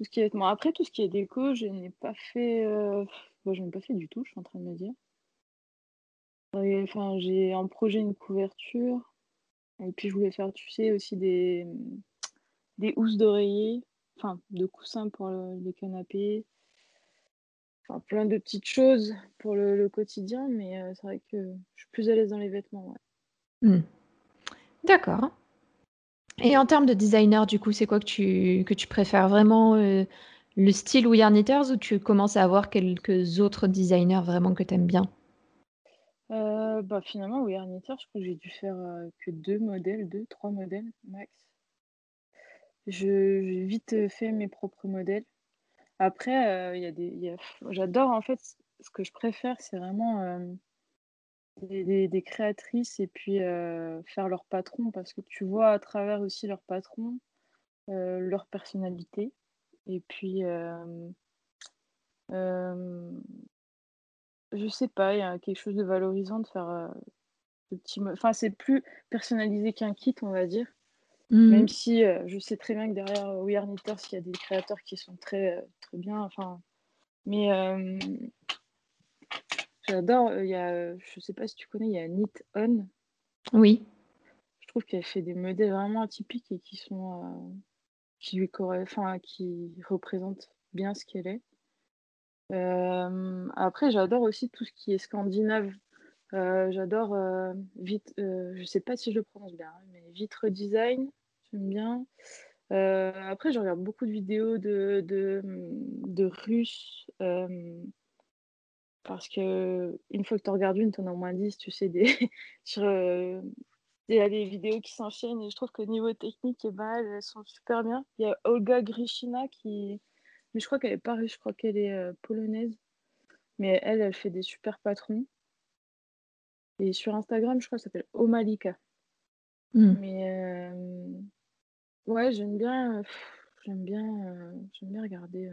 Tout ce qui est vêtements. Après tout ce qui est déco, je n'ai pas fait, heu, bah, j'en ai pas fait du tout, je suis en train de me dire. Enfin, j'ai en projet une couverture et puis je voulais faire, tu sais, aussi des, des housses d'oreiller, enfin de coussins pour le les canapés. Enfin plein de petites choses pour le quotidien, mais, heu, c'est vrai que je suis plus à l'aise dans les vêtements. Mmh. D'accord. Et en termes de designer, du coup, c'est quoi que tu que tu préfères vraiment, heu, le style We Are Knitters ou tu commences à avoir quelques autres designers vraiment que tu aimes bien? Heu, bah, finalement We Are Knitters, je crois que j'ai dû faire, heu, que 2 modèles, 2-3 modèles max. J'ai vite, fait mes propres modèles. Après, il y a des j'adore en fait, ce que je préfère, c'est vraiment, des des des créatrices et puis, heu, faire leurs patrons parce que tu vois à travers aussi leurs patrons, heu, leur personnalité et puis, hem, je sais pas, il y a quelque chose de valorisant de faire, de petits enfin, c'est plus personnalisé qu'un kit, on va dire. Mmh Même mh. si, je sais très bien que derrière, We Are Knitters, il y a des créateurs qui sont très, très bien, enfin mais, j'adore, heu, il y a, heu, je sais pas si tu connais, il y a Knit On. Oui. Je trouve qu'elle fait des modèles vraiment atypiques et qui sont, heu, qui lui enfin qui représentent bien ce qu'elle est. Après j'adore aussi tout ce qui est scandinave. J'adore, heu, Vit heu, je sais pas si je le prononce bien, hein, mais Vitre Design, j'aime bien. Après je regarde beaucoup de vidéos de de, de Russes, parce qu'une fois que tu regardes une, tu en as au moins 10, tu sais, des sur, heu, il y a des vidéos qui s'enchaînent et je trouve que niveau technique et elles, sont super bien. Il y a Olga Gryshina qui mais je crois qu'elle est je crois qu'elle est, heu, polonaise. Mais elle, elle fait des super patrons. Et sur Instagram, je crois, elle s'appelle Omalika. Mmh. Mais, hem, ouais, j'aime bien, j'aime bien, j'aime bien regarder,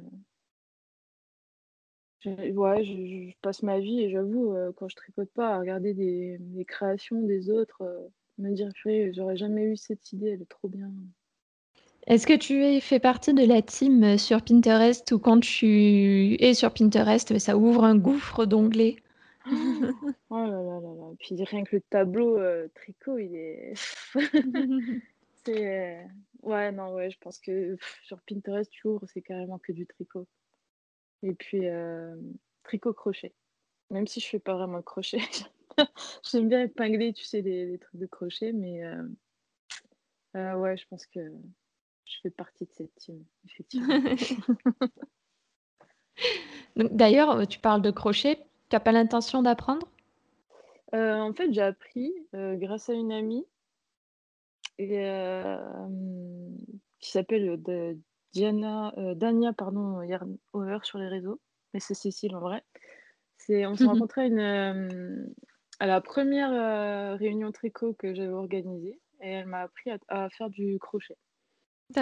ouais, je passe ma vie et j'avoue, heu, quand je tricote pas, à regarder des des créations des autres, heu, me dire: «Purée, j'aurais jamais eu cette idée, elle est trop bien». Est-ce que tu fais partie de la team, heu, sur Pinterest où quand tu es sur Pinterest, ça ouvre un gouffre d'onglets? Oh là là là là, puis rien que le tableau, tricot, il est c'est, ouais, non, ouais, je pense que sur Pinterest, tu ouvres, c'est carrément que du tricot. Et puis, hem, tricot-crochet. Même si je fais pas vraiment de crochet, j'aime bien épingler, tu sais, les les trucs de crochet, mais, heu heu, ouais, je pense que je fais partie de cette team, effectivement. Donc d'ailleurs, tu parles de crochet, tu as pas l'intention d'apprendre? En fait, j'ai appris, grâce à une amie et qui s'appelle, Diana, heu, Dania pardon, Yarn-Over sur les réseaux, mais c'est Cécile en vrai. C'est on s'est rencontrés à une, hem, à la 1re, heu, réunion tricot que j'avais organisée et elle m'a appris à à faire du crochet.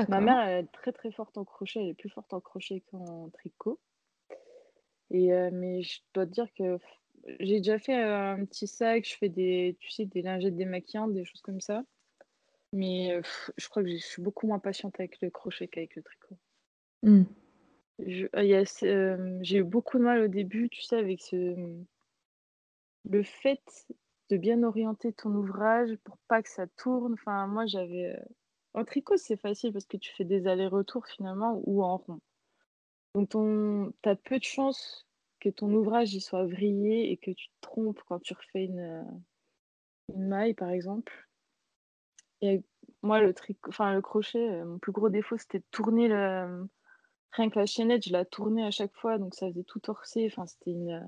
Ma mère, elle est très, très forte en crochet, elle est plus forte en crochet qu'en tricot et mais je dois te dire que j'ai déjà fait, un petit sac, je fais des tu sais, des lingettes démaquillantes, des choses comme ça, mais heu, je crois que je suis beaucoup moins patiente avec le crochet qu'avec le tricot. Y a ce hem, j'ai eu beaucoup de mal au début, tu sais, avec ce, le fait de bien orienter ton ouvrage pour pas que ça tourne, enfin moi j'avais, en tricot, c'est facile parce que tu fais des allers-retours finalement ou en rond. Donc ton tu as peu de chances que ton ouvrage, il soit vrillé et que tu te trompes quand tu refais une maille, par exemple. Moi le tric enfin le crochet, heu, mon plus gros défaut, c'était de tourner le rien que la chaînette, je la tournais à chaque fois, donc ça faisait tout torser. Enfin, c'était une. Euh,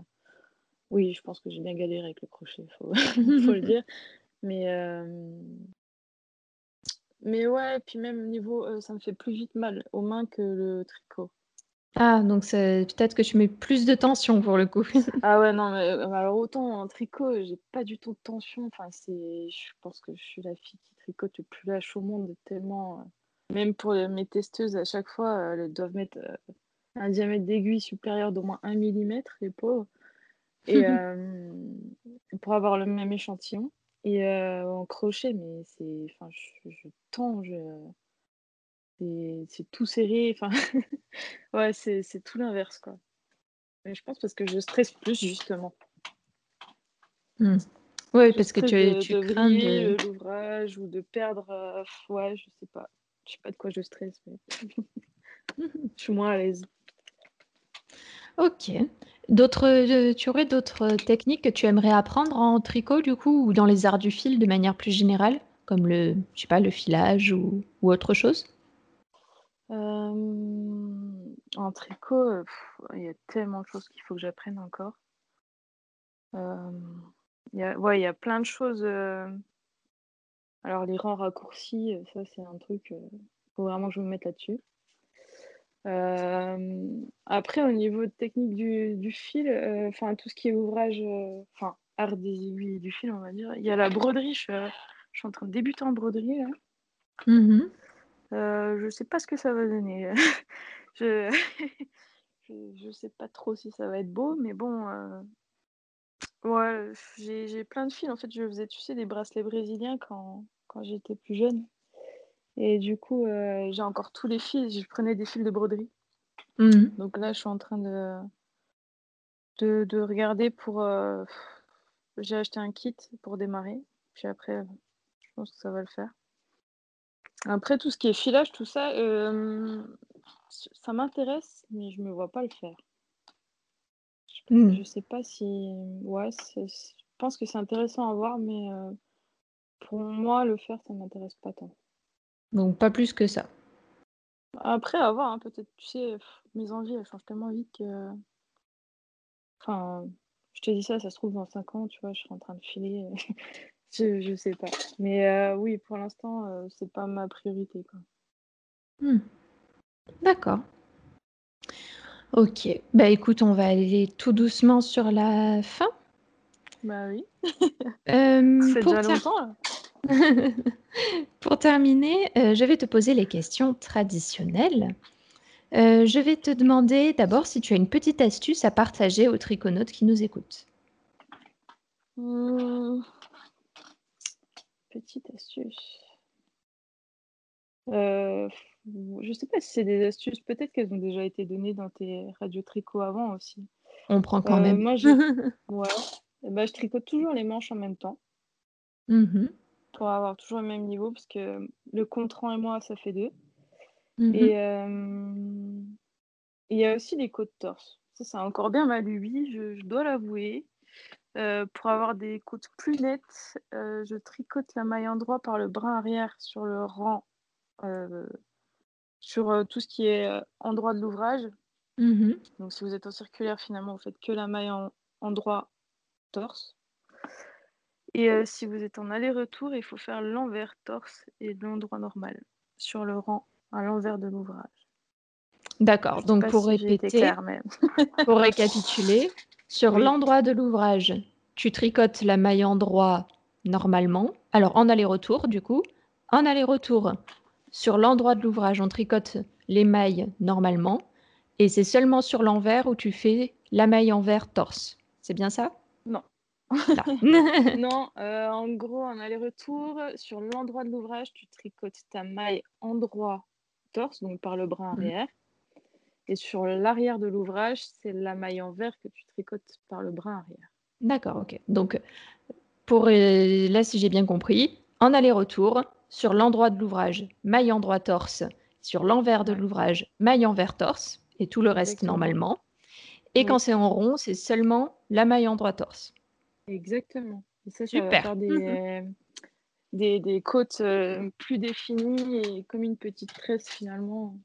oui, je pense que j'ai bien galéré avec le crochet, faut, faut le dire. Mais, euh, mais ouais, puis même niveau, euh, ça me fait plus vite mal aux mains que le tricot. Ah, donc c'est peut-être que tu mets plus de tension pour le coup. Ah ouais, non, mais alors autant en tricot, j'ai pas du tout de tension. Enfin, c'est, je pense que je suis la fille qui tricote le plus lâche au monde, tellement. Même pour mes testeuses, à chaque fois, elles doivent mettre euh, un diamètre d'aiguille supérieur d'au moins 1 mm, les pauvres. Et euh, pour avoir le même échantillon. Et euh, en crochet, mais c'est. Enfin, je, je tends, c'est tout serré. Enfin, ouais, c'est tout l'inverse, quoi. Mais je pense parce que je stresse plus, justement. Mmh. Oui, parce que tu, tu crains de... l'ouvrage ou de perdre. ouais, je sais pas. Je sais pas de quoi je stresse, mais je suis moins à l'aise. Ok. D'autres, euh, tu aurais d'autres techniques que tu aimerais apprendre en tricot du coup ou dans les arts du fil de manière plus générale, comme le, je sais pas, le filage ou, ou autre chose? Euh, En tricot, il y a tellement de choses qu'il faut que j'apprenne encore. Euh, il y a, plein de choses. Alors les rangs raccourcis, euh, ça c'est un truc, euh, faut vraiment que je me mette là-dessus. Euh, après au niveau technique du, fil, enfin tout ce qui est ouvrage, enfin art des aiguilles du fil on va dire, il y a la broderie, je, suis en train de débuter en broderie là. Mmh je sais pas ce que ça va donner. je... je, sais pas trop si ça va être beau, mais bon, ouais, j'ai plein de fils. En fait, je faisais, tu sais, des bracelets brésiliens quand, quand j'étais plus jeune. Et du coup, euh, j'ai encore tous les fils. Je prenais des fils de broderie. Mmh. Donc là, je suis en train de, de, regarder pour. Euh, j'ai acheté un kit pour démarrer. Puis après, je pense que ça va le faire. Après, tout ce qui est filage, tout ça, euh, ça m'intéresse, mais je me vois pas le faire. Je, mmh. sais pas si. Ouais, je pense que c'est intéressant à voir, mais pour moi, le faire, ça m'intéresse pas tant. Donc pas plus que ça. Après, à voir, hein, peut-être, tu sais, mes envies, elles changent tellement vite que. Enfin, je te dis ça, ça se trouve dans 5 ans, tu vois, je serai en train de filer. je, je sais pas. Mais euh, oui, pour l'instant, euh, c'est pas ma priorité, quoi. Hmm. D'accord. Ok. Bah écoute, on va aller tout doucement sur la fin. Bah oui. Euh, c'est déjà longtemps pour terminer, euh, je vais te poser les questions traditionnelles. Je vais te demander d'abord si tu as une petite astuce à partager aux triconautes qui nous écoutent. Mmh. Petite astuce. je ne sais pas si c'est des astuces, peut-être qu'elles ont déjà été données dans tes radios tricot avant aussi. On prend quand même. Moi, je... ouais. Ben, je tricote toujours les manches en même temps. Mmh pour avoir toujours le même niveau, parce que le contrant et moi, ça fait deux. Mmh et il y a aussi les côtes torse. Ça, c'est encore bien ma lubie, je, dois l'avouer. Euh, pour avoir des côtes plus nettes, euh, je tricote la maille endroit par le brin arrière sur le rang, euh, sur tout ce qui est endroit de l'ouvrage. Mmh Donc si vous êtes en circulaire, finalement, vous faites que la maille en endroit torse. Et si vous êtes en aller-retour, il faut faire l'envers torse et l'endroit normal sur le rang à l'envers de l'ouvrage. D'accord. Donc pour répéter, pour récapituler, sur l'endroit de l'ouvrage, tu tricotes la maille endroit normalement. Alors en aller-retour, du coup, en aller-retour, sur l'endroit de l'ouvrage, on tricote les mailles normalement. Et c'est seulement sur l'envers où tu fais la maille envers torse. C'est bien ça? Non. non, euh, en gros, en aller-retour, sur l'endroit de l'ouvrage, tu tricotes ta maille endroit torse, donc par le bras mmh. Et sur l'arrière de l'ouvrage, c'est la maille envers que tu tricotes par le bras arrière. D'accord, ok. Donc, pour euh, là, si j'ai bien compris, en aller-retour, sur l'endroit de l'ouvrage, maille endroit torse, sur l'envers de l'ouvrage, maille envers torse, et tout le reste normalement. Et quand c'est en rond, c'est seulement la maille endroit torse. Exactement. Et ça, ça va faire des, des, des côtes euh, plus définies et comme une petite tresse finalement.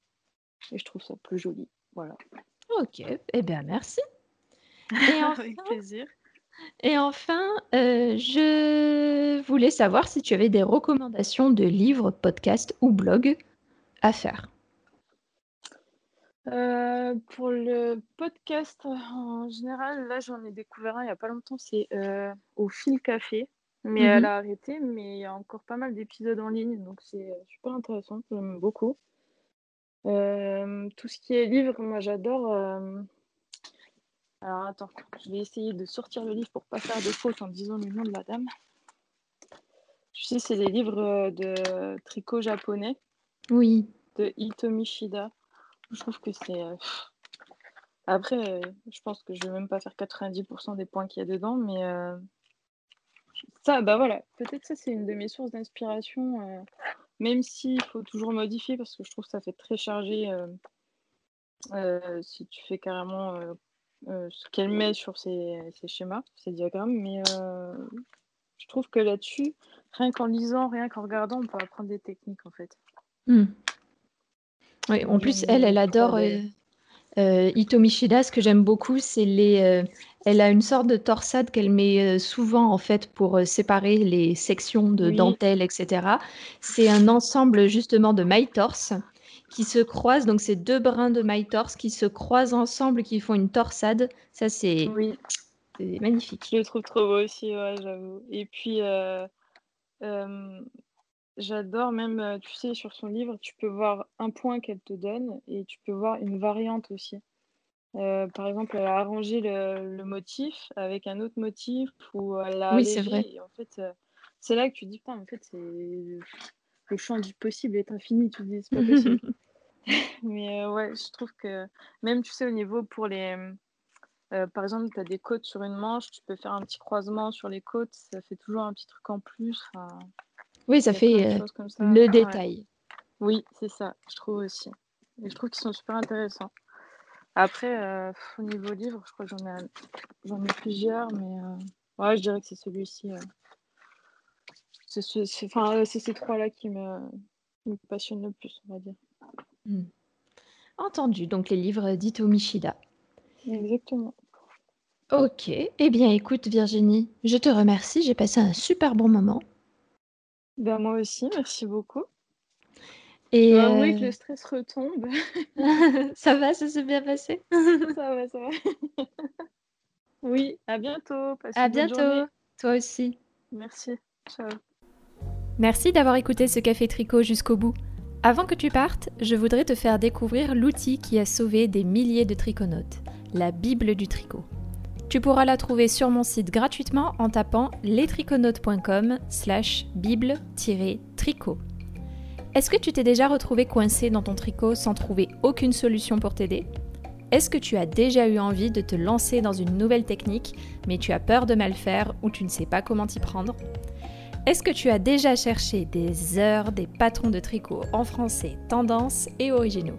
Et je trouve ça plus joli. Voilà. Ok, eh bien merci. Et enfin, Avec plaisir. Et enfin, euh, je voulais savoir si tu avais des recommandations de livres, podcasts ou blogs à faire. Euh, pour le podcast, en général, là j'en ai découvert un il n'y a pas longtemps, c'est euh, au fil café. Mais elle mhm. a arrêté, mais il y a encore pas mal d'épisodes en ligne, donc c'est super intéressant, j'aime beaucoup. Tout ce qui est livre, moi j'adore. Alors attends, je vais essayer de sortir le livre pour pas faire de faute en disant le nom de la dame. Tu sais, c'est les livres de tricot japonais. Oui. De Hitomi Shida. Je trouve que c'est. Euh, après, je pense que je vais même pas faire 90% des points qu'il y a dedans, mais euh, ça, bah voilà, peut-être ça c'est une de mes sources d'inspiration, euh, même s'il faut toujours modifier parce que je trouve que ça fait très chargé si tu fais carrément ce qu'elle met sur ses, schémas, ses diagrammes, mais je trouve que là-dessus, rien qu'en lisant, rien qu'en regardant, on peut apprendre des techniques en fait. Hmm. Oui, en plus, elle, elle adore euh, euh, Ito Ce que j'aime beaucoup, c'est les. Euh, elle a une sorte de torsade qu'elle met souvent en fait pour séparer les sections de dentelle, etc. C'est un ensemble justement de mailles torse qui se croisent. Donc, c'est deux brins de mailles torse qui se croisent ensemble, qui font une torsade. Ça, c'est oui. magnifique. Je le trouve trop beau aussi, ouais, j'avoue. Et puis, J'adore même, tu sais, sur son livre, tu peux voir un point qu'elle te donne et tu peux voir une variante aussi. par exemple, elle a arrangé le, motif avec un autre motif ou elle l'a Oui, c'est vrai. en fait, c'est là que tu dis, putain, en fait, c'est le champ du possible est infini. Tu te dis, c'est pas possible. Mais ouais, je trouve que même, tu sais, au niveau pour les. par exemple, tu as des côtes sur une manche, tu peux faire un petit croisement sur les côtes, ça fait toujours un petit truc en plus. Oui, ça fait euh, le détail. Oui, c'est ça, je trouve aussi. Et je trouve qu'ils sont super intéressants. Après, euh, au niveau livre, je crois que j'en ai, j'en ai plusieurs, mais euh, ouais, je dirais que c'est celui-ci. C'est, enfin, c'est ces trois-là qui me, me passionnent le plus, on va dire. Hmm. Entendu, donc les livres d'Ito Mishida. Exactement. Ok, eh bien écoute Virginie, je te remercie, j'ai passé un super bon moment. Ben, moi aussi, merci beaucoup. Et oui, que le stress retombe. ça va, ça s'est bien passé? ça va, ça va. oui, à bientôt. à bientôt. Toi aussi. Merci. Ciao. Merci d'avoir écouté ce café tricot jusqu'au bout. Avant que tu partes, je voudrais te faire découvrir l'outil qui a sauvé des milliers de triconautes, la Bible du tricot. Tu pourras la trouver sur mon site gratuitement en tapant lestriconautes.com slash bible-tricot. Est-ce que tu t'es déjà retrouvé coincé dans ton tricot sans trouver aucune solution pour t'aider? Est-ce que tu as déjà eu envie de te lancer dans une nouvelle technique mais tu as peur de mal faire ou tu ne sais pas comment t'y prendre? Est-ce que tu as déjà cherché des heures des patrons de tricot en français, tendance et originaux?